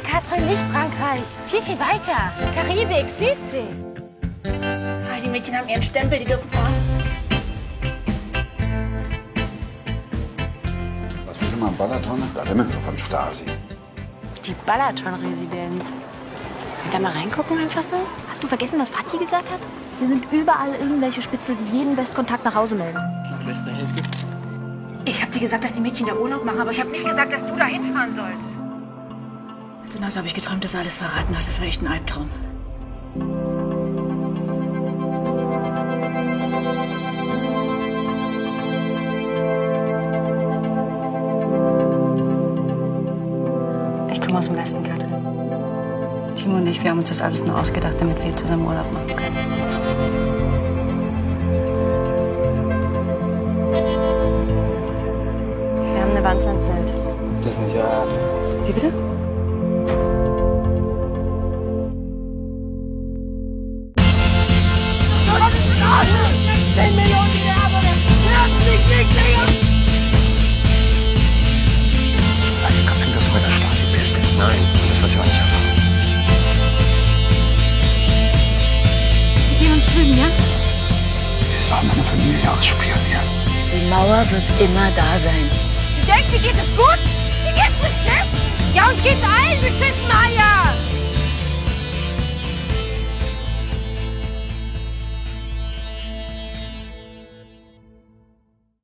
Katrin, nicht Frankreich. Viel, viel weiter. Karibik, Südsee. Ah, die Mädchen haben ihren Stempel, die dürfen fahren. Was wir schon mal am Balaton? Da reden wir von Stasi. Die Balaton-Residenz. Da mal reingucken einfach so? Hast du vergessen, was Fatih gesagt hat? Hier sind überall irgendwelche Spitzel, die jeden Westkontakt nach Hause melden. Beste Hälfte. Ich hab dir gesagt, dass die Mädchen da Urlaub machen, aber ich habe nicht gesagt, dass du da hinfahren sollst. Also na, so habe ich geträumt, dass er alles verraten hat. Das war echt ein Albtraum. Ich komme aus dem Westen, Katrin. Timo und ich, wir haben uns das alles nur ausgedacht, damit wir zusammen Urlaub machen können. Wir haben eine Wanze im Zelt. Das ist nicht euer Ernst. Wie bitte? Nein, das wird sie auch nicht erfahren. Wir sehen uns drüben, ja? Wir waren meine Familie ausspionieren. Die Mauer wird immer da sein. Du denkst, mir geht es gut? Mir geht's beschissen. Ja, uns geht's allen.